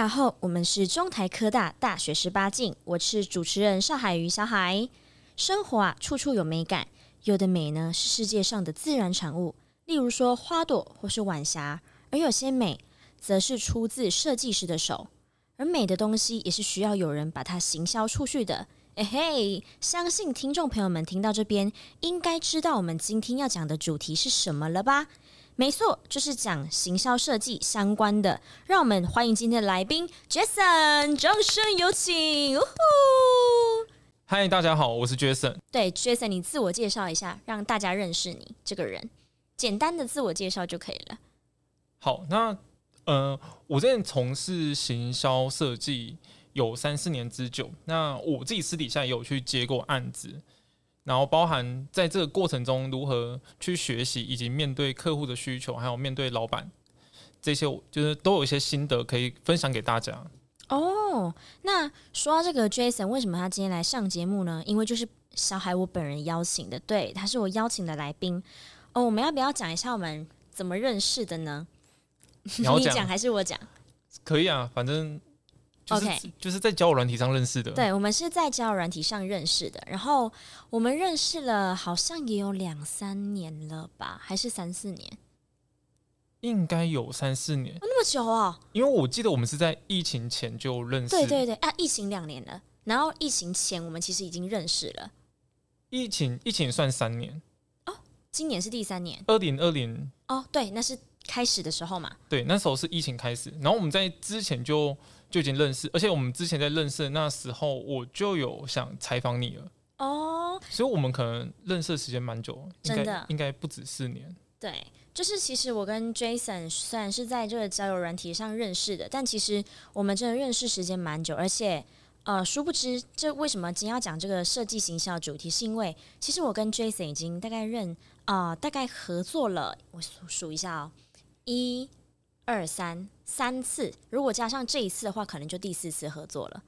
然后我们是中台科大大学十八进，我是主持人邵海瑜小海。生活啊，处处有美感，有的美呢是世界上的自然产物，例如说花朵或是晚霞；而有些美，则是出自设计师的手。而美的东西也是需要有人把它行销出去的。哎嘿，相信听众朋友们听到这边，应该知道我们今天要讲的主题是什么了吧？没错，就是讲行销设计相关的。让我们欢迎今天的来宾 Jason，掌声有请！呜呼！嗨，大家好，我是 Jason。对，Jason，你自我介绍一下，让大家认识你这个人。简单的自我介绍就可以了。好，那呃，我之前从事行销设计有三四年之久。那我自己私底下也有去接过案子。然后包含在这个过程中如何去学习，以及面对客户的需求，还有面对老板这些，就是都有一些心得可以分享给大家。哦，那说到这个 Jason，为什么他今天来上节目呢？因为就是小海我本人邀请的，对，他是我邀请的来宾。哦，我们要不要讲一下我们怎么认识的呢？你讲还是我讲？可以啊，反正。就是、OK，就是在交友软体上认识的。对，我们是在交友软体上认识的，然后我们认识了，好像也有两三年了吧，还是三四年？应该有三四年，哦，那么久哦。因为我记得我们是在疫情前就认识。对对对，啊，疫情两年了，然后疫情前我们其实已经认识了。疫情疫情算三年哦，今年是第三年，二零二零。哦，对，那是开始的时候嘛。对，那时候是疫情开始，然后我们在之前就。就已经认识，而且我们之前在认识的那时候，我就有想采访你了哦，所以我们可能认识的时间蛮久，真的应该不止四年。对，就是其实我跟 Jason 虽然是在这个交友软体上认识的，但其实我们真的认识时间蛮久，而且呃，殊不知这为什么今天要讲这个设计行销的主题，是因为其实我跟 Jason 已经大概认啊、呃，大概合作了，我数数一下哦，一。二三三次，如果加上这一次的话，可能就第四次合作了，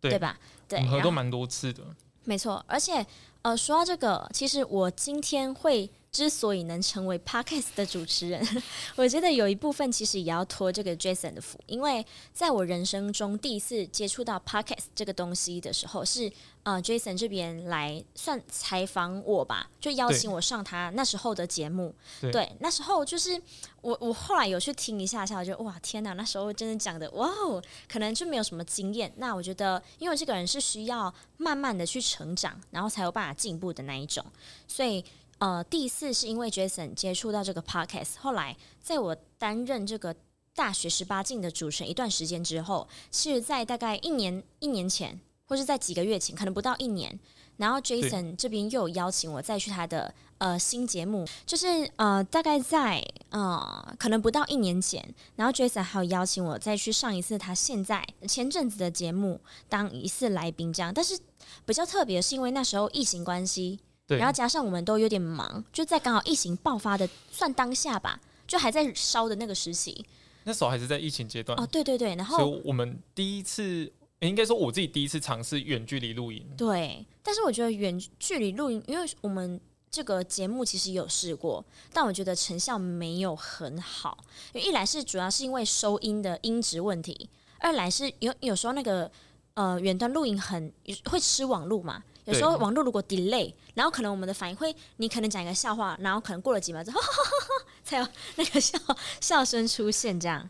对，对吧？对，合作蛮多次的，没错。而且，呃，说到这个，其实我今天会。之所以能成为 Podcast 的主持人，我觉得有一部分其实也要托这个 Jason 的福，因为在我人生中第一次接触到 Podcast 这个东西的时候，是呃 Jason 这边来算采访我吧，就邀请我上他那时候的节目。对，对，那时候就是我我后来有去听一下下，我就哇天哪，那时候真的讲的哇哦，可能就没有什么经验。那我觉得，因为这个人是需要慢慢的去成长，然后才有办法进步的那一种，所以。呃，第一次是因为 Jason 接触到这个 podcast，后来在我担任这个大学十八禁的主持人一段时间之后，是在大概一年一年前，或是在几个月前，可能不到一年，然后 Jason 这边又有邀请我再去他的呃新节目，就是呃大概在呃可能不到一年前，然后 Jason 还有邀请我再去上一次他现在前阵子的节目当一次来宾这样，但是比较特别是因为那时候疫情关系。对，然后加上我们都有点忙，就在刚好疫情爆发的算当下吧，就还在烧的那个时期。那时候还是在疫情阶段。哦，对对对，然后我们第一次，应该说我自己第一次尝试远距离录音。对，但是我觉得远距离录音，因为我们这个节目其实有试过，但我觉得成效没有很好。因为一来是主要是因为收音的音质问题，二来是有有时候那个呃远端录音很会吃网路嘛。有时候网络如果 delay，然后可能我们的反应会，你可能讲一个笑话，然后可能过了几秒之后，才有 那个笑笑声出现，这样。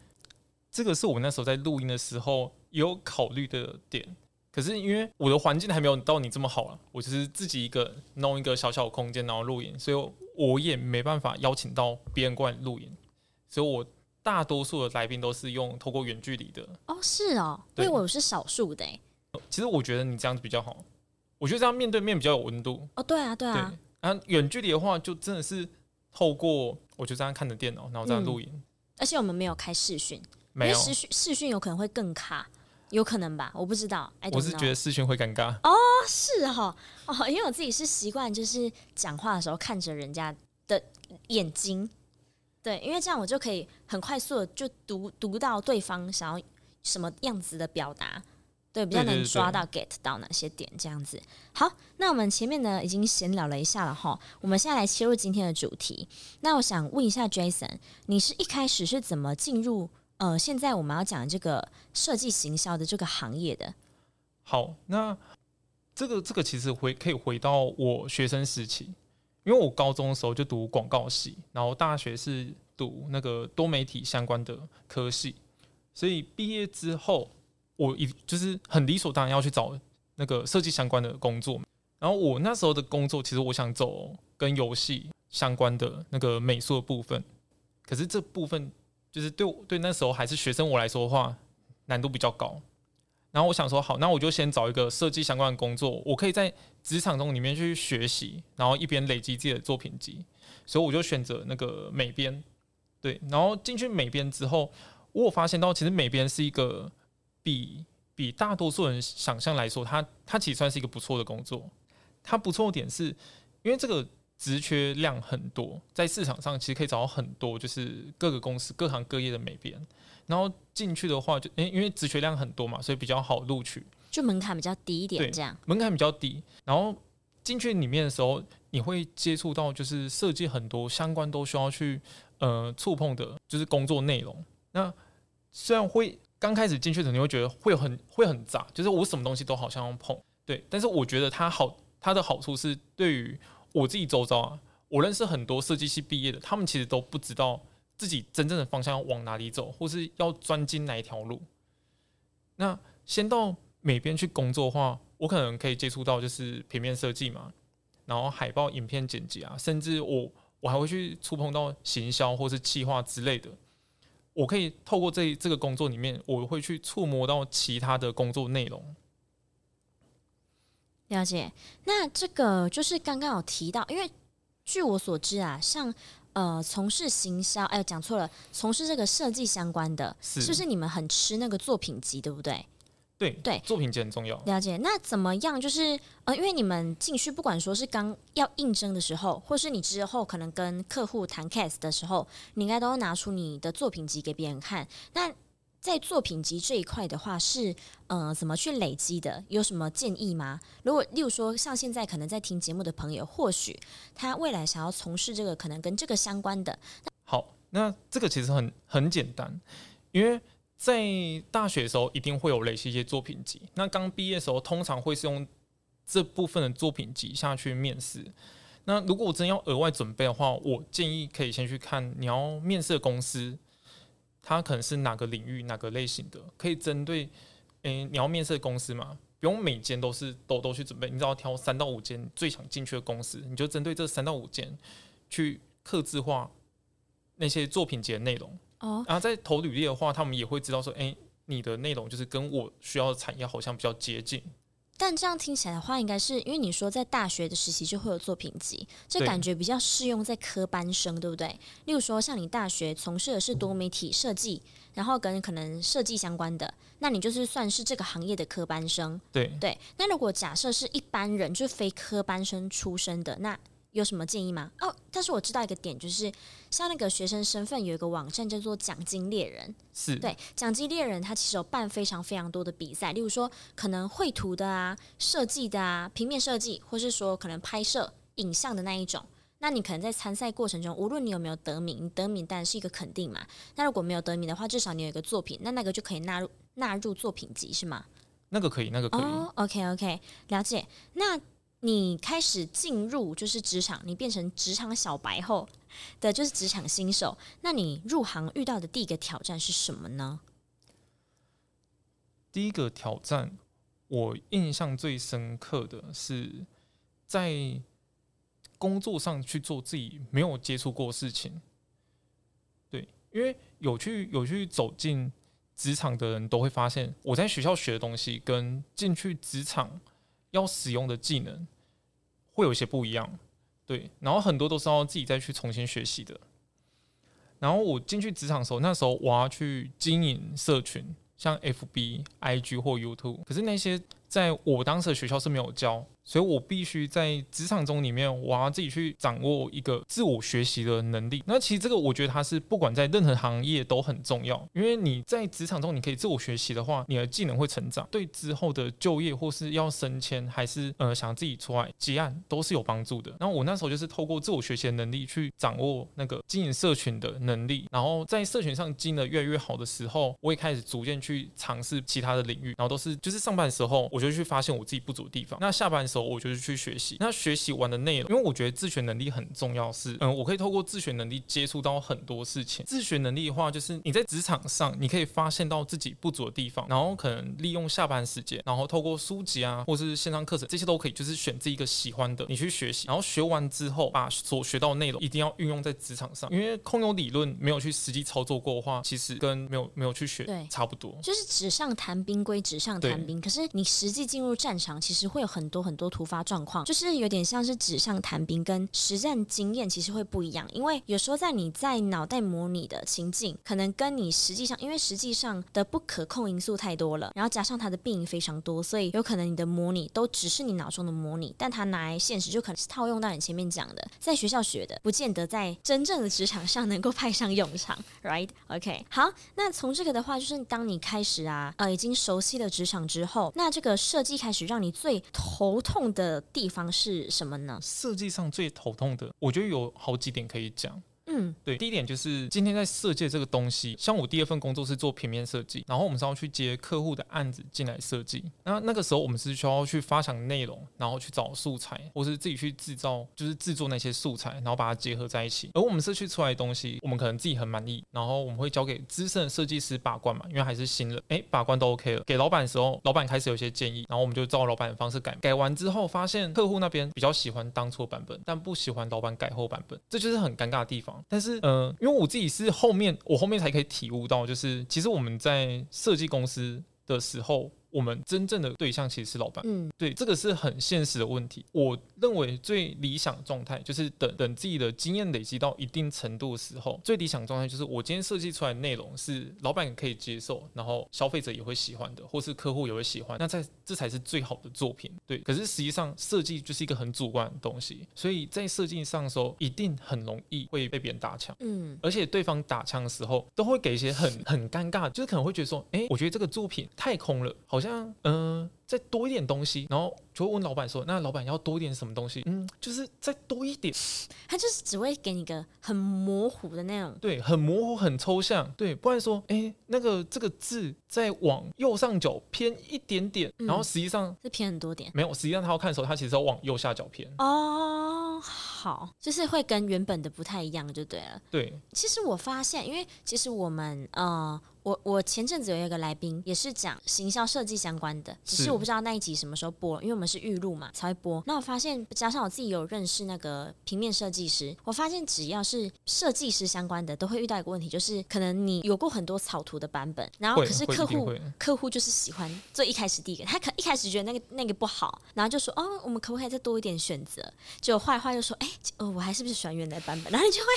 这个是我那时候在录音的时候有考虑的点，可是因为我的环境还没有到你这么好啊，我就是自己一个弄一个小小的空间然后录音，所以我也没办法邀请到别人过来录音，所以我大多数的来宾都是用透过远距离的。哦，是哦，因为我是少数的。其实我觉得你这样子比较好。我觉得这样面对面比较有温度哦，对啊，对啊。然后远距离的话，就真的是透过我就这样看着电脑，然后这样录音、嗯。而且我们没有开视讯，没有视讯视讯有可能会更卡，有可能吧？我不知道。我是觉得视讯会尴尬。哦，是哈，哦，因为我自己是习惯就是讲话的时候看着人家的眼睛，对，因为这样我就可以很快速的就读读到对方想要什么样子的表达。对，比较能抓到 get 到哪些点这样子。好，那我们前面呢已经闲聊了一下了哈，我们现在来切入今天的主题。那我想问一下 Jason，你是一开始是怎么进入呃现在我们要讲的这个设计行销的这个行业的？好，那这个这个其实回可以回到我学生时期，因为我高中的时候就读广告系，然后大学是读那个多媒体相关的科系，所以毕业之后。我一就是很理所当然要去找那个设计相关的工作，然后我那时候的工作其实我想走跟游戏相关的那个美术的部分，可是这部分就是对我对那时候还是学生我来说的话难度比较高，然后我想说好，那我就先找一个设计相关的工作，我可以在职场中里面去学习，然后一边累积自己的作品集，所以我就选择那个美编，对，然后进去美编之后，我有发现到其实美编是一个。比比大多数人想象来说，它它其实算是一个不错的工作。它不错的点是，因为这个职缺量很多，在市场上其实可以找到很多，就是各个公司各行各业的美编。然后进去的话就，就、欸、因为职缺量很多嘛，所以比较好录取，就门槛比较低一点，这样门槛比较低。然后进去里面的时候，你会接触到就是设计很多相关都需要去呃触碰的，就是工作内容。那虽然会。刚开始进去的时候，你会觉得会很会很杂，就是我什么东西都好像要碰，对。但是我觉得它好，它的好处是对于我自己周遭啊，我认识很多设计系毕业的，他们其实都不知道自己真正的方向要往哪里走，或是要专精哪一条路。那先到美编去工作的话，我可能可以接触到就是平面设计嘛，然后海报、影片剪辑啊，甚至我我还会去触碰到行销或是企划之类的。我可以透过这这个工作里面，我会去触摸到其他的工作内容。了解，那这个就是刚刚有提到，因为据我所知啊，像呃从事行销，哎，讲错了，从事这个设计相关的，是不是你们很吃那个作品集，对不对？对对，作品集很重要。了解，那怎么样？就是呃，因为你们进去，不管说是刚要应征的时候，或是你之后可能跟客户谈 case 的时候，你应该都要拿出你的作品集给别人看。那在作品集这一块的话，是呃怎么去累积的？有什么建议吗？如果例如说，像现在可能在听节目的朋友，或许他未来想要从事这个可能跟这个相关的，好，那这个其实很很简单，因为。在大学的时候，一定会有累积一些作品集。那刚毕业的时候，通常会是用这部分的作品集下去面试。那如果我真要额外准备的话，我建议可以先去看你要面试的公司，它可能是哪个领域、哪个类型的，可以针对诶、你要面试的公司嘛，不用每间都是都都去准备，你只要挑三到五间最想进去的公司，你就针对这三到五间去刻制化那些作品集的内容。哦，然后在投履历的话，他们也会知道说，哎，你的内容就是跟我需要的产业好像比较接近。但这样听起来的话，应该是因为你说在大学的时期就会有作品集，这感觉比较适用在科班生，对不对？例如说，像你大学从事的是多媒体设计，然后跟可能设计相关的，那你就是算是这个行业的科班生。对对。那如果假设是一般人，就是非科班生出身的，那有什么建议吗？哦，但是我知道一个点，就是像那个学生身份有一个网站叫做奖金猎人，是对奖金猎人，他其实有办非常非常多的比赛，例如说可能绘图的啊、设计的啊、平面设计，或是说可能拍摄影像的那一种。那你可能在参赛过程中，无论你有没有得名，得名当然是一个肯定嘛。那如果没有得名的话，至少你有一个作品，那那个就可以纳入纳入作品集，是吗？那个可以，那个可以。哦，OK OK，了解。那你开始进入就是职场，你变成职场小白后的就是职场新手。那你入行遇到的第一个挑战是什么呢？第一个挑战，我印象最深刻的是在工作上去做自己没有接触过事情。对，因为有去有去走进职场的人都会发现，我在学校学的东西跟进去职场。要使用的技能会有些不一样，对，然后很多都是要自己再去重新学习的。然后我进去职场的时候，那时候我要去经营社群，像 FB、IG 或 YouTube，可是那些在我当时的学校是没有教。所以我必须在职场中里面，我要自己去掌握一个自我学习的能力。那其实这个我觉得它是不管在任何行业都很重要，因为你在职场中你可以自我学习的话，你的技能会成长，对之后的就业或是要升迁，还是呃想自己出来接案都是有帮助的。然后我那时候就是透过自我学习的能力去掌握那个经营社群的能力，然后在社群上经营的越来越好的时候，我也开始逐渐去尝试其他的领域，然后都是就是上班的时候我就去发现我自己不足的地方，那下班的时候。我就是去学习，那学习完的内容，因为我觉得自学能力很重要是，是嗯，我可以透过自学能力接触到很多事情。自学能力的话，就是你在职场上，你可以发现到自己不足的地方，然后可能利用下班时间，然后透过书籍啊，或是线上课程，这些都可以，就是选自己一个喜欢的，你去学习，然后学完之后，把所学到的内容一定要运用在职场上，因为空有理论，没有去实际操作过的话，其实跟没有没有去学对差不多。就是纸上谈兵归纸上谈兵，可是你实实际进入战场，其实会有很多很多。突发状况就是有点像是纸上谈兵，跟实战经验其实会不一样。因为有时候在你在脑袋模拟的情境，可能跟你实际上，因为实际上的不可控因素太多了，然后加上它的病因非常多，所以有可能你的模拟都只是你脑中的模拟，但它拿来现实就可能是套用到你前面讲的，在学校学的，不见得在真正的职场上能够派上用场，right？OK，。好，那从这个的话，就是当你开始啊，呃，已经熟悉了职场之后，那这个设计开始让你最头痛。的地方是什么呢？设计上最头痛的，我觉得有好几点可以讲。嗯，对，第一点就是今天在设计这个东西，像我第二份工作是做平面设计，然后我们是要去接客户的案子进来设计。那那个时候我们是需要去发想内容，然后去找素材，或是自己去制造，就是制作那些素材，然后把它结合在一起。而我们设计出来的东西，我们可能自己很满意，然后我们会交给资深的设计师把关嘛，因为还是新人，哎，把关都 OK 了。给老板的时候，老板开始有些建议，然后我们就照老板的方式改。改完之后，发现客户那边比较喜欢当初版本，但不喜欢老板改后版本，这就是很尴尬的地方。但是，嗯、呃。因为我自己是后面，我后面才可以体悟到，就是其实我们在设计公司的时候。我们真正的对象其实是老板，嗯，对，这个是很现实的问题。我认为最理想状态就是等等自己的经验累积到一定程度的时候，最理想状态就是我今天设计出来的内容是老板可以接受，然后消费者也会喜欢的，或是客户也会喜欢，那在这才是最好的作品。对，可是实际上设计就是一个很主观的东西，所以在设计上的时候一定很容易会被别人打枪，嗯，而且对方打枪的时候都会给一些很很尴尬，就是可能会觉得说，哎，我觉得这个作品太空了，好像。像嗯，再多一点东西，然后就会问老板说：“那老板要多一点什么东西？”嗯，就是再多一点，他就是只会给你个很模糊的那种，对，很模糊、很抽象，对，不然说，哎，那个这个字再往右上角偏一点点，嗯、然后实际上是偏很多点，没有，实际上他要看的时候，他其实要往右下角偏。哦，好，就是会跟原本的不太一样，就对了。对，其实我发现，因为其实我们呃。我我前阵子有一个来宾，也是讲行销设计相关的，只是我不知道那一集什么时候播，因为我们是预录嘛才会播。那我发现，加上我自己有认识那个平面设计师，我发现只要是设计师相关的，都会遇到一个问题，就是可能你有过很多草图的版本，然后可是客户客户就是喜欢最一开始第一个，他可一开始觉得那个那个不好，然后就说哦，我们可不可以再多一点选择？就坏话就说哎，哦，我还是不是喜欢原来版本？然后你就会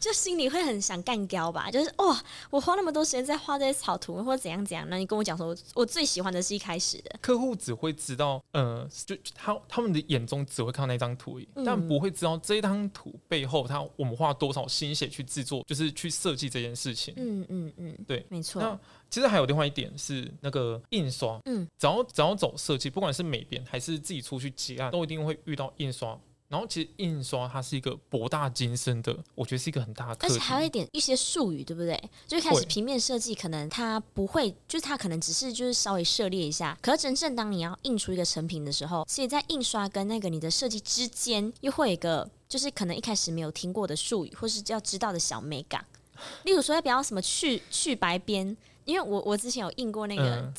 就心里会很想干掉吧，就是哦，我花那么多时间在画。这些草图或者怎样怎样，那你跟我讲说我，我最喜欢的是一开始的。客户只会知道，呃，就他他们的眼中只会看到那张图，嗯、但不会知道这张图背后他我们花多少心血去制作，就是去设计这件事情。嗯嗯嗯，对，没错。那其实还有另外一点是那个印刷，嗯，只要只要走设计，不管是美编还是自己出去结案，都一定会遇到印刷。然后其实印刷它是一个博大精深的，我觉得是一个很大的，而且还有一点一些术语，对不对？就一开始平面设计可能它不会，就是它可能只是就是稍微涉猎一下，可是真正当你要印出一个成品的时候，其实在印刷跟那个你的设计之间，又会有一个就是可能一开始没有听过的术语，或是要知道的小美感。例如说要不要什么去去白边，因为我我之前有印过那个、嗯、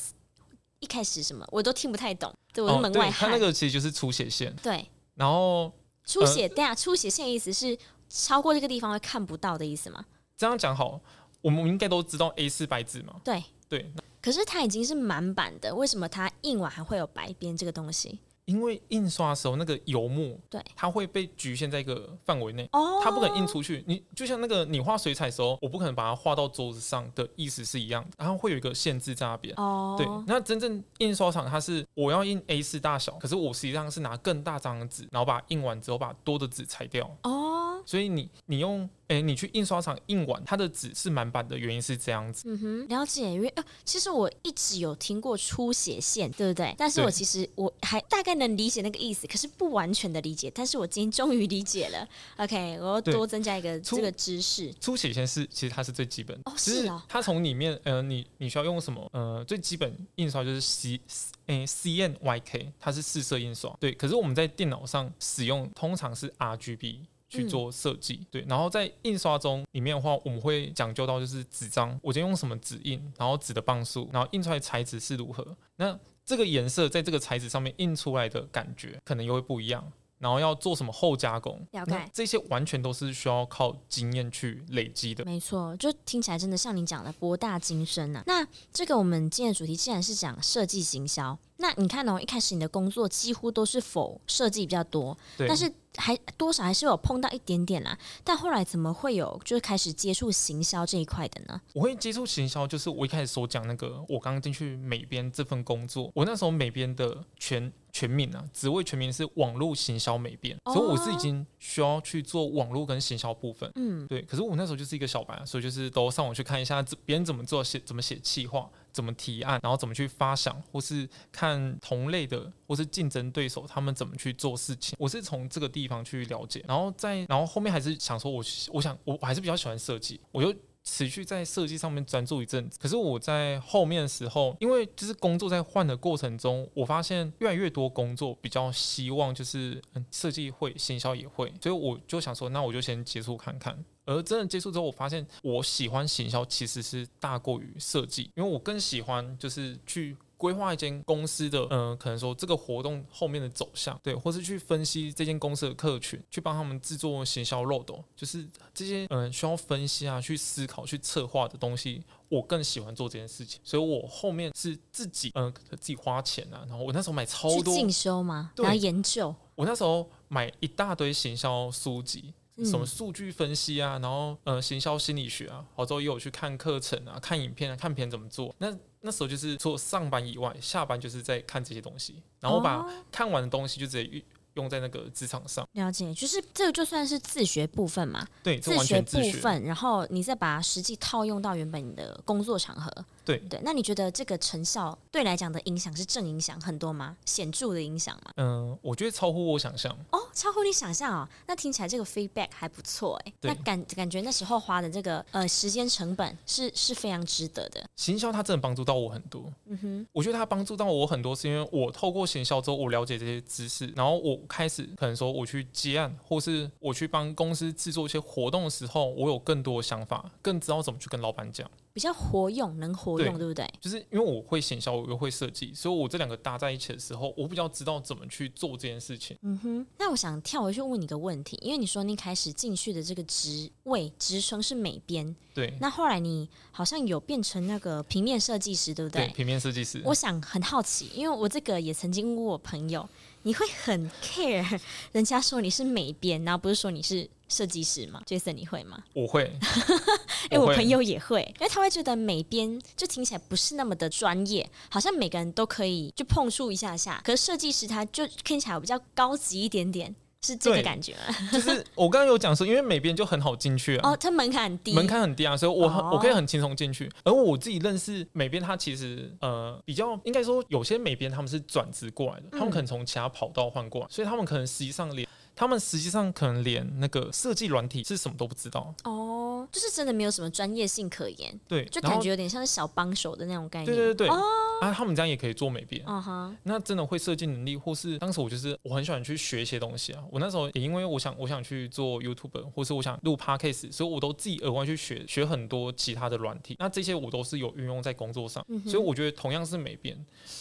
一开始什么我都听不太懂，对，我是门外汉。他那个其实就是出血线，对，然后。出血，对啊，出血线的意思是超过这个地方会看不到的意思吗？这样讲好，我们应该都知道 A 四白纸嘛。对对，可是它已经是满版的，为什么它印完还会有白边这个东西？因为印刷的时候那个油墨，对，它会被局限在一个范围内，哦，它不可能印出去。你就像那个你画水彩的时候，我不可能把它画到桌子上的意思是一样的，然后会有一个限制在那边。哦，对，那真正印刷厂它是我要印 A4 大小，可是我实际上是拿更大张的纸，然后把它印完之后把多的纸裁掉。哦，所以你你用。哎、欸，你去印刷厂印完，它的纸是满版的原因是这样子。嗯哼，了解。因为呃，其实我一直有听过出血线，对不对？但是我其实我还大概能理解那个意思，可是不完全的理解。但是我今天终于理解了。OK，我要多增加一个这个知识。出血线是其实它是最基本的，哦，是啊。它从里面呃，你你需要用什么？呃，最基本印刷就是 C 诶 CMYK，它是四色印刷。对，可是我们在电脑上使用通常是 RGB。去做设计，对，然后在印刷中里面的话，我们会讲究到就是纸张，我今天用什么纸印，然后纸的磅数，然后印出来材质是如何，那这个颜色在这个材质上面印出来的感觉可能又会不一样。然后要做什么后加工？了解。这些完全都是需要靠经验去累积的。没错，就听起来真的像你讲的博大精深啊。那这个我们今天的主题既然是讲设计行销，那你看哦，一开始你的工作几乎都是否设计比较多，对，但是还多少还是有碰到一点点啦。但后来怎么会有就是开始接触行销这一块的呢？我会接触行销，就是我一开始所讲那个，我刚刚进去美编这份工作，我那时候美编的全。全名啊，职位全名是网络行销美编，所以我是已经需要去做网络跟行销部分。嗯，对。可是我那时候就是一个小白，所以就是都上网去看一下别人怎么做，写怎么写企划，怎么提案，然后怎么去发想，或是看同类的或是竞争对手他们怎么去做事情。我是从这个地方去了解，然后再然后后面还是想说我，我我想我还是比较喜欢设计，我就。持续在设计上面专注一阵子，可是我在后面的时候，因为就是工作在换的过程中，我发现越来越多工作比较希望就是嗯设计会，行销也会，所以我就想说，那我就先接触看看。而真的接触之后，我发现我喜欢行销其实是大过于设计，因为我更喜欢就是去。规划一间公司的，嗯、呃，可能说这个活动后面的走向，对，或是去分析这间公司的客群，去帮他们制作行销漏斗，就是这些，嗯、呃，需要分析啊，去思考、去策划的东西，我更喜欢做这件事情。所以我后面是自己，嗯、呃，自己花钱啊，然后我那时候买超多进修吗？然后研究。我那时候买一大堆行销书籍。什么数据分析啊，然后呃，行销心理学啊，好之后也有去看课程啊，看影片啊，看别人怎么做。那那时候就是除了上班以外，下班就是在看这些东西，然后我把看完的东西就直接用在那个职场上。了解，就是这个就算是自学部分嘛，对，自学部分，然后你再把它实际套用到原本你的工作场合。对对，那你觉得这个成效对来讲的影响是正影响很多吗？显著的影响吗？嗯，我觉得超乎我想象。哦，超乎你想象哦，那听起来这个 feedback 还不错哎。那感感觉那时候花的这个呃时间成本是是非常值得的。行销它真的帮助到我很多。嗯哼，我觉得它帮助到我很多，是因为我透过行销之后，我了解这些知识，然后我开始可能说我去接案，或是我去帮公司制作一些活动的时候，我有更多的想法，更知道怎么去跟老板讲。比较活用，能活用，对，对不对？就是因为我会行销，我又会设计，所以我这两个搭在一起的时候，我比较知道怎么去做这件事情。嗯哼。那我想跳回去问你个问题，因为你说你开始进去的这个职位职称是美编，对。那后来你好像有变成那个平面设计师，对不对？对，平面设计师。我想很好奇，因为我这个也曾经问我朋友，你会很 care 人家说你是美编，然后不是说你是。设计师吗？Jason，你会吗？我会，哎、欸，我朋友也会，因为他会觉得美编就听起来不是那么的专业，好像每个人都可以就碰触一下下，可是设计师他就听起来比较高级一点点，是这个感觉吗？就是我刚刚有讲说，因为美编就很好进去啊，哦，它门槛很低，门槛很低啊，所以我很、哦、我可以很轻松进去。而我自己认识美编，他其实呃比较应该说，有些美编他们是转职过来的，他们可能从其他跑道换过来，所以他们可能实际上连。他们实际上可能连那个设计软体是什么都不知道哦，就是真的没有什么专业性可言，对，就感觉有点像是小帮手的那种概念。对对对对，哦，啊，他们这样也可以做美编，嗯哼，那真的会设计能力，或是当时我就是我很喜欢去学一些东西啊。我那时候也因为我想我想去做 YouTube，或是我想录 Podcast，所以我都自己额外去学学很多其他的软体。那这些我都是有运用在工作上，嗯、所以我觉得同样是美编，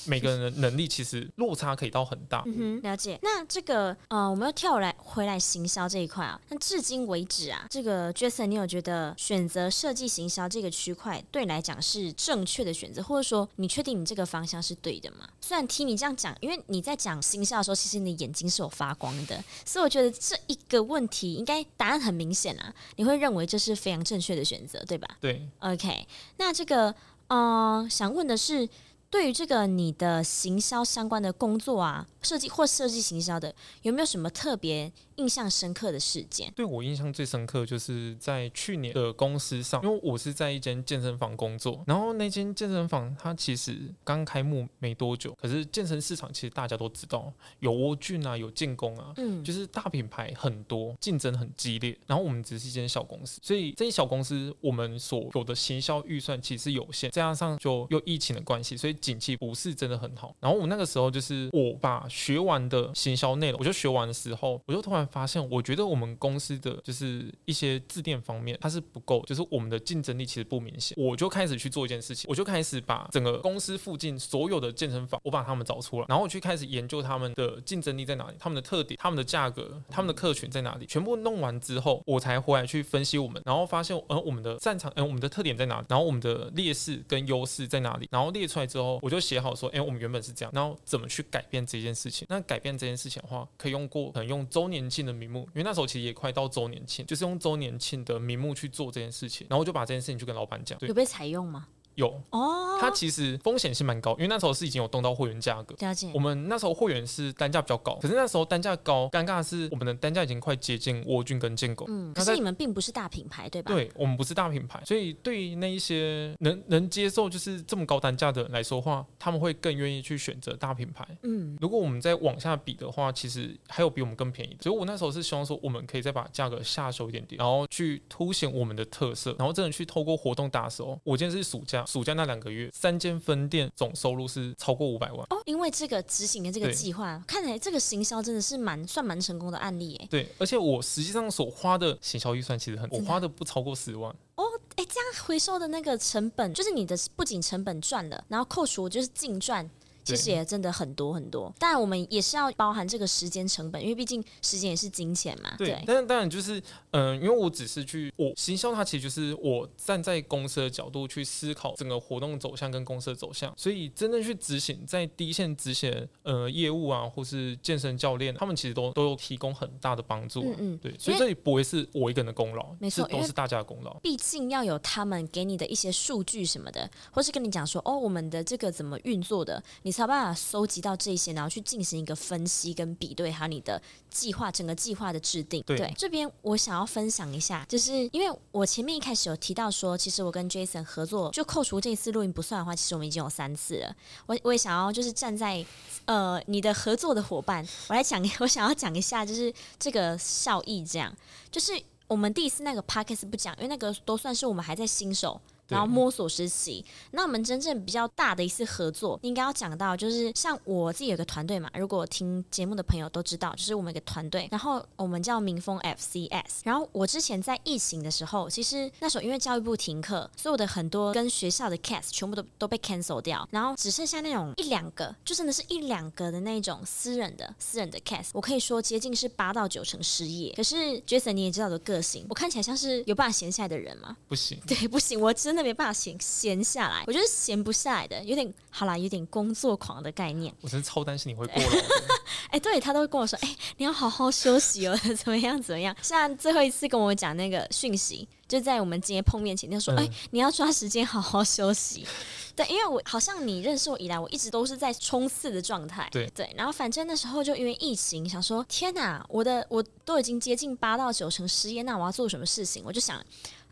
每个人的能力其实落差可以到很大。嗯哼，了解。那这个呃，我们要跳来回来行销这一块啊，那至今为止啊，这个 Jason，你有觉得选择设计行销这个区块对你来讲是正确的选择，或者说你确定你这个方向是对的吗？虽然听你这样讲，因为你在讲心笑的时候，其实你的眼睛是有发光的，所以我觉得这一个问题应该答案很明显啊，你会认为这是非常正确的选择，对吧？对，OK，那这个，嗯、呃，想问的是。对于这个你的行销相关的工作啊，设计或设计行销的，有没有什么特别印象深刻的事件？对我印象最深刻就是在去年的公司上，因为我是在一间健身房工作，然后那间健身房它其实刚开幕没多久，可是健身市场其实大家都知道，有窝俊啊，有建工啊，嗯，就是大品牌很多，竞争很激烈。然后我们只是一间小公司，所以这些小公司我们所有的行销预算其实有限，再加上就又疫情的关系，所以。景气不是真的很好，然后我那个时候就是我把学完的行销内容，我就学完的时候，我就突然发现，我觉得我们公司的就是一些字典方面它是不够，就是我们的竞争力其实不明显。我就开始去做一件事情，我就开始把整个公司附近所有的健身房，我把他们找出来，然后我去开始研究他们的竞争力在哪里，他们的特点、他们的价格、他们的客群在哪里，全部弄完之后，我才回来去分析我们，然后发现，呃，我们的擅长，呃，我们的特点在哪里，然后我们的劣势跟优势在哪里，然后列出来之后。我就写好说，哎，我们原本是这样，然后怎么去改变这件事情？那改变这件事情的话，可以用过，可能用周年庆的名目，因为那时候其实也快到周年庆，就是用周年庆的名目去做这件事情，然后就把这件事情去跟老板讲。有被采用吗？有哦，它其实风险是蛮高，因为那时候是已经有动到会员价格。了解。我们那时候会员是单价比较高，可是那时候单价高，尴尬的是我们的单价已经快接近欧峻跟建狗。嗯，可是你们并不是大品牌，对吧？对，我们不是大品牌，所以对于那一些能能接受就是这么高单价的人来说话，他们会更愿意去选择大品牌。嗯，如果我们再往下比的话，其实还有比我们更便宜的。所以我那时候是希望说，我们可以再把价格下手一点点，然后去凸显我们的特色，然后真的去透过活动打的时候，我今天是暑假，暑假那两个月。三间分店总收入是超过五百万哦，因为这个执行的这个计划，看来这个行销真的是蛮算蛮成功的案例诶。对，而且我实际上所花的行销预算其实很，我花的不超过十万哦。哎，这样回收的那个成本，就是你的不仅成本赚了，然后扣除就是净赚。其实也真的很多很多，当然我们也是要包含这个时间成本，因为毕竟时间也是金钱嘛。对，但是当然就是，嗯、呃，因为我只是去我行销，它其实就是我站在公司的角度去思考整个活动走向跟公司的走向，所以真正去执行在第一线执行呃业务啊，或是健身教练，他们其实都都有提供很大的帮助、啊。嗯嗯，对，所以这里不会是我一个人的功劳，没错，都是大家的功劳。毕竟要有他们给你的一些数据什么的，或是跟你讲说哦，我们的这个怎么运作的，你才有办法收集到这些，然后去进行一个分析跟比对，还有你的计划，整个计划的制定。对，对这边我想要分享一下，就是因为我前面一开始有提到说，其实我跟 Jason 合作，就扣除这一次录音不算的话，其实我们已经有三次了。我我也想要就是站在呃你的合作的伙伴，我来讲，我想要讲一下，就是这个效益，这样就是我们第一次那个 Podcast 不讲，因为那个都算是我们还在新手。然后摸索实习，那我们真正比较大的一次合作，应该要讲到就是像我自己有个团队嘛，如果听节目的朋友都知道，就是我们一个团队，然后我们叫民风 FCS。然后我之前在疫情的时候，其实那时候因为教育部停课，所有的很多跟学校的 cast 全部都都被 cancel 掉，然后只剩下那种一两个，就真的是一两个的那种私人的私人的 cast，我可以说接近是八到九成失业。可是 Jason 你也知道我的个性，我看起来像是有办法闲下来的人吗？不行，对，不行，我真的。没办法闲闲下来，我觉得闲不下来的，有点好啦，有点工作狂的概念。我真的超担心你会过劳。哎，对，他都会跟我说，哎，你要好好休息哦，怎么样怎么样？像最后一次跟我讲那个讯息，就在我们今天碰面前，他说，哎、嗯，你要抓时间好好休息。对，因为我好像你认识我以来，我一直都是在冲刺的状态。对对，然后反正那时候就因为疫情，想说天哪，我的我都已经接近八到九成失业，那我要做什么事情？我就想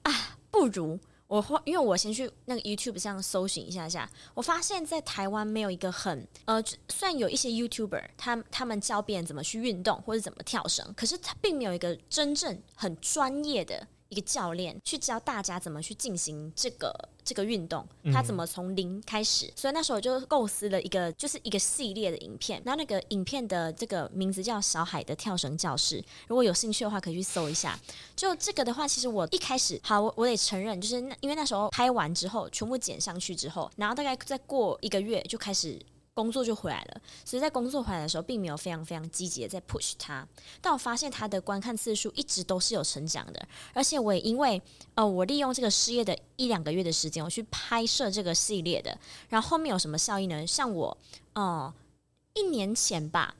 啊，不如。我因为我先去那个 YouTube 上搜寻一下下，我发现在台湾没有一个很呃，虽然有一些 YouTuber，他他们教别人怎么去运动或者怎么跳绳，可是他并没有一个真正很专业的。一个教练去教大家怎么去进行这个这个运动，他怎么从零开始，嗯、所以那时候我就构思了一个就是一个系列的影片，然后那个影片的这个名字叫小海的跳绳教室，如果有兴趣的话可以去搜一下。就这个的话，其实我一开始好，我我得承认，就是那因为那时候拍完之后全部剪上去之后，然后大概再过一个月就开始。工作就回来了，所以在工作回来的时候，并没有非常非常积极的在 push 他。但我发现他的观看次数一直都是有成长的，而且我也因为呃，我利用这个失业的一两个月的时间，我去拍摄这个系列的，然后后面有什么效益呢？像我哦、一年前吧，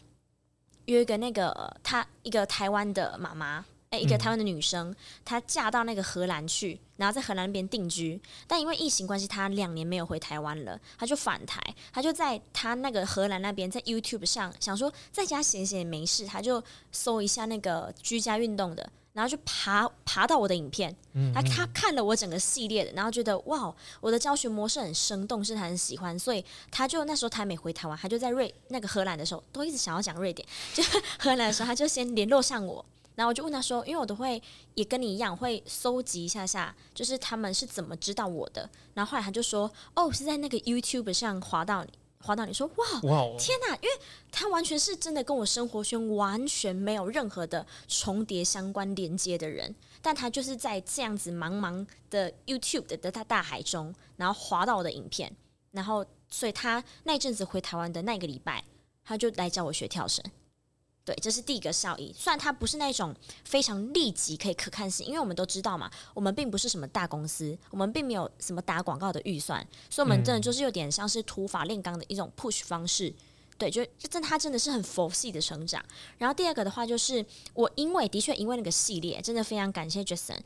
有一个那个他一个台湾的妈妈。诶，一个台湾的女生，她嫁到那个荷兰去，然后在荷兰那边定居。但因为疫情关系，她两年没有回台湾了，她就返台。她就在她那个荷兰那边，在 YouTube 上想说，在家闲闲也没事，她就搜一下那个居家运动的，然后就爬爬到我的影片。她她看了我整个系列的，然后觉得哇，我的教学模式很生动，是她很喜欢，所以她就那时候她还没回台湾，她就在瑞那个荷兰的时候，都一直想要讲瑞典，就荷兰的时候，她就先联络上我。然后我就问他说：“因为我都会也跟你一样会搜集一下下，就是他们是怎么知道我的。”然后后来他就说：“哦，是在那个 YouTube 上滑到你，滑到你说哇，哇天哪！因为他完全是真的跟我生活圈完全没有任何的重叠相关连接的人，但他就是在这样子茫茫的 YouTube 的的大大海中，然后滑到我的影片，然后所以他那一阵子回台湾的那个礼拜，他就来教我学跳绳。”对，这是第一个效益。虽然它不是那种非常立即可以可看性，因为我们都知道嘛，我们并不是什么大公司，我们并没有什么打广告的预算，所以我们真的就是有点像是土法炼钢的一种 push 方式。对，就就真它真的是很佛系的成长。然后第二个的话，就是我因为的确因为那个系列，真的非常感谢 Jason，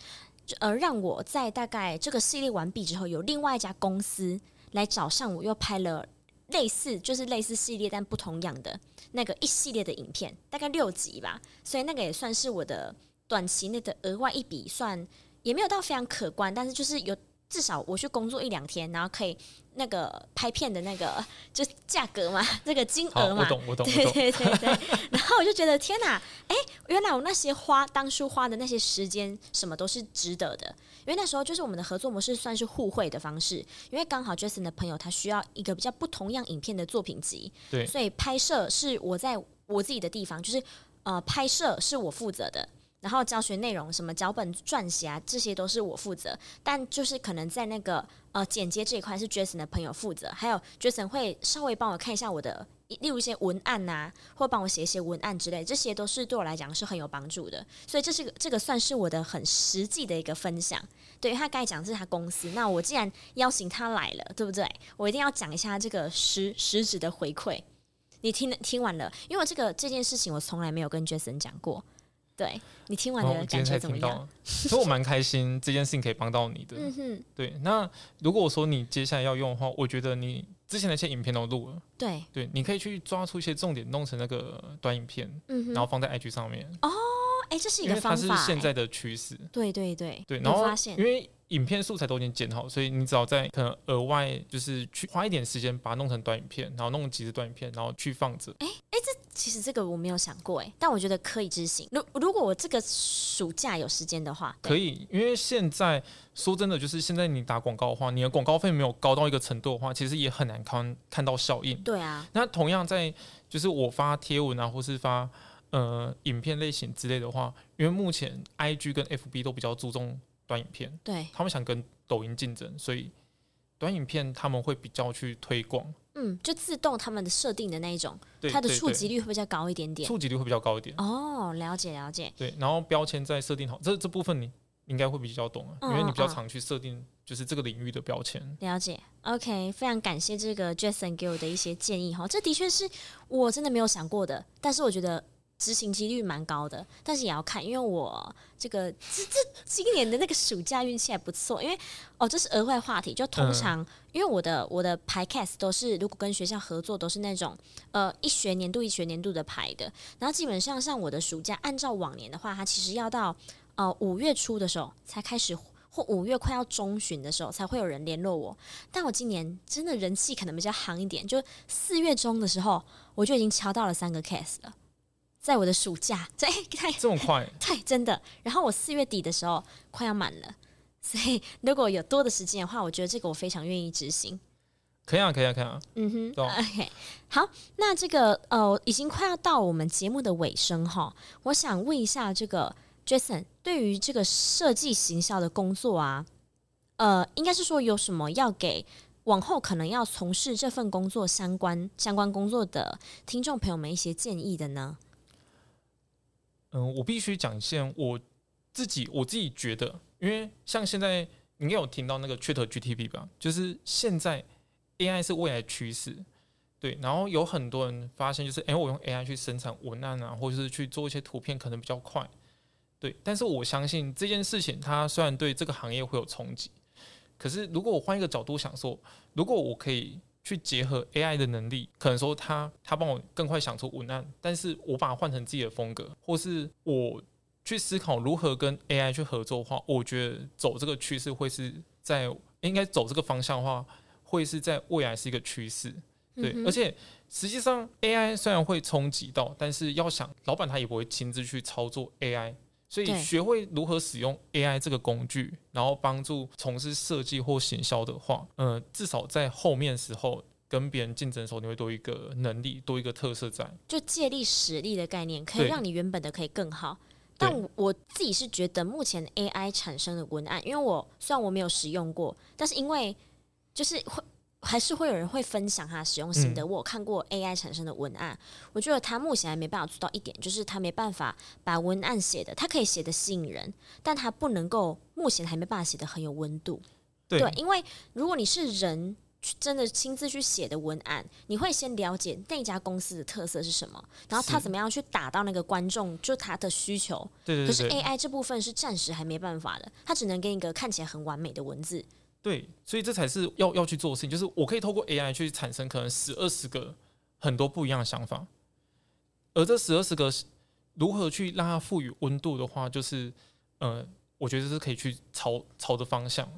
呃，让我在大概这个系列完毕之后，有另外一家公司来找上我，又拍了。类似就是类似系列，但不同样的那个一系列的影片，大概六集吧，所以那个也算是我的短期内的额外一笔，算也没有到非常可观，但是就是有至少我去工作一两天，然后可以。那个拍片的那个 就价格嘛，那个金额嘛，我懂我懂，对对对对。然后我就觉得天哪，哎，原来我那些花当初花的那些时间什么都是值得的，因为那时候就是我们的合作模式算是互惠的方式，因为刚好 Jason 的朋友他需要一个比较不同样影片的作品集，对，所以拍摄是我在我自己的地方，就是呃拍摄是我负责的。然后教学内容什么脚本撰写啊，这些都是我负责。但就是可能在那个呃剪接这一块是 Jason 的朋友负责，还有 Jason 会稍微帮我看一下我的，例如一些文案呐、啊，或帮我写一些文案之类，这些都是对我来讲是很有帮助的。所以这是个这个算是我的很实际的一个分享。对，他刚才讲的是他公司，那我既然邀请他来了，对不对？我一定要讲一下这个实实质的回馈。你听听完了，因为这个这件事情我从来没有跟 Jason 讲过。对，你听完的感觉怎么样？所以我蛮开心，这件事情可以帮到你的。嗯哼，对。那如果说你接下来要用的话，我觉得你之前那些影片都录了。对对，你可以去抓出一些重点，弄成那个短影片，嗯，然后放在 IG 上面。哦，哎，这是一个方法，它是现在的趋势。对对对对，然后因为影片素材都已经剪好，所以你只要在可能额外就是去花一点时间把它弄成短影片，然后弄几支短影片，然后去放着。哎哎，这。其实这个我没有想过哎，但我觉得可以执行。如如果我这个暑假有时间的话，可以，因为现在说真的，就是现在你打广告的话，你的广告费没有高到一个程度的话，其实也很难看看到效应。对啊。那同样在就是我发贴文啊，或是发呃影片类型之类的话，因为目前 IG 跟 FB 都比较注重短影片，对，他们想跟抖音竞争，所以短影片他们会比较去推广。嗯，就自动他们的设定的那一种，它的触及率会比较高一点点。触及率会比较高一点。哦，了解了解。对，然后标签再设定好，这这部分你应该会比较懂啊，嗯、因为你比较常去设定就是这个领域的标签。了解，OK，非常感谢这个 Jason 给我的一些建议哈，这的确是我真的没有想过的，但是我觉得。执行几率蛮高的，但是也要看，因为我这个这这今年的那个暑假运气还不错，因为哦，这是额外话题，就通常、嗯、因为我的我的排 cast 都是如果跟学校合作都是那种呃一学年度一学年度的排的，然后基本上像我的暑假，按照往年的话，它其实要到呃五月初的时候才开始，或五月快要中旬的时候才会有人联络我，但我今年真的人气可能比较行一点，就四月中的时候我就已经敲到了三个 cast 了。在我的暑假，在 太这么快，对，真的。然后我四月底的时候快要满了，所以如果有多的时间的话，我觉得这个我非常愿意执行。可以啊，可以啊，可以啊。嗯哼懂，OK。好，那这个呃，已经快要到我们节目的尾声哈。我想问一下，这个 Jason 对于这个设计行销的工作啊，呃，应该是说有什么要给往后可能要从事这份工作相关相关工作的听众朋友们一些建议的呢？嗯，我必须讲一下我自己我自己觉得，因为像现在你有听到那个 ChatGPT 吧，就是现在 AI 是未来趋势，对，然后有很多人发现就是，哎，我用 AI 去生产文案啊，或者是去做一些图片，可能比较快，对，但是我相信这件事情它虽然对这个行业会有冲击，可是如果我换一个角度想说，如果我可以。去结合 AI 的能力，可能说他他帮我更快想出文案，但是我把它换成自己的风格，或是我去思考如何跟 AI 去合作的话，我觉得走这个趋势会是在应该走这个方向的话，会是在未来是一个趋势。对，嗯、而且实际上 AI 虽然会冲击到，但是要想老板他也不会亲自去操作 AI。所以学会如何使用 AI 这个工具，然后帮助从事设计或行销的话，呃，至少在后面时候跟别人竞争的时候，你会多一个能力，多一个特色在。就借力使力的概念，可以让你原本的可以更好。但我自己是觉得，目前 AI 产生的文案，因为我虽然我没有使用过，但是因为就是会。还是会有人会分享他使用心得。我有看过 AI 产生的文案，我觉得他目前还没办法做到一点，就是他没办法把文案写的，他可以写的吸引人，但他不能够目前还没办法写的很有温度。对，对，因为如果你是人真的亲自去写的文案，你会先了解那家公司的特色是什么，然后他怎么样去打到那个观众，就他的需求。对对对。可是 AI 这部分是暂时还没办法的，他只能给你一个看起来很完美的文字。对，所以这才是要要去做事情，就是我可以透过 AI 去产生可能十二十个很多不一样的想法，而这十二十个如何去让它赋予温度的话，就是呃，我觉得是可以去朝朝的方向。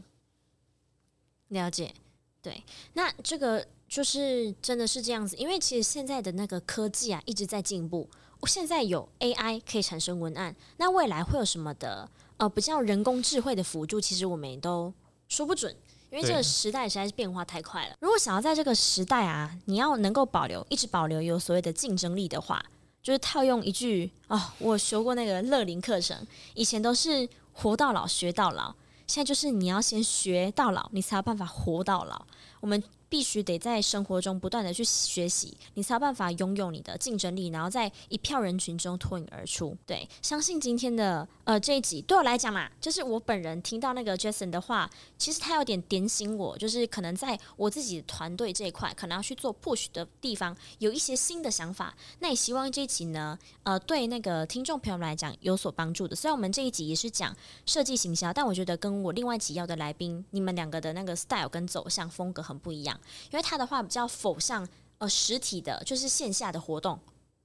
了解，对，那这个就是真的是这样子，因为其实现在的那个科技啊一直在进步，我现在有 AI 可以产生文案，那未来会有什么的呃，比较人工智慧的辅助，其实我们也都。说不准，因为这个时代实在是变化太快了。如果想要在这个时代啊，你要能够保留，一直保留有所谓的竞争力的话，就是套用一句哦，我学过那个乐龄课程，以前都是活到老学到老，现在就是你要先学到老，你才有办法活到老。我们。必须得在生活中不断的去学习，你才有办法拥有你的竞争力，然后在一票人群中脱颖而出。对，相信今天的呃这一集对我来讲嘛，就是我本人听到那个 Jason 的话，其实他有点点醒我，就是可能在我自己团队这一块，可能要去做 push 的地方，有一些新的想法。那也希望这一集呢，呃，对那个听众朋友们来讲有所帮助的。虽然我们这一集也是讲设计行销，但我觉得跟我另外几要的来宾，你们两个的那个 style 跟走向风格很不一样。因为他的话比较否向呃实体的，就是线下的活动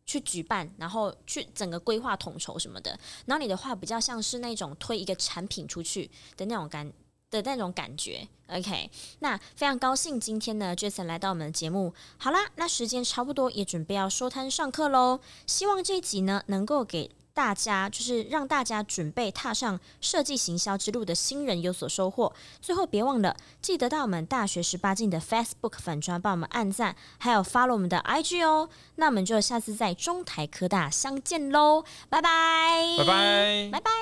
去举办，然后去整个规划统筹什么的。然后你的话比较像是那种推一个产品出去的那种感的那种感觉。OK，那非常高兴今天呢，Jason 来到我们的节目。好啦，那时间差不多，也准备要收摊上课喽。希望这一集呢能够给。大家就是让大家准备踏上设计行销之路的新人有所收获。最后别忘了记得到我们大学十八进的 Facebook 粉砖帮我们按赞，还有发了我们的 IG 哦。那我们就下次在中台科大相见喽，拜拜，拜拜，拜拜。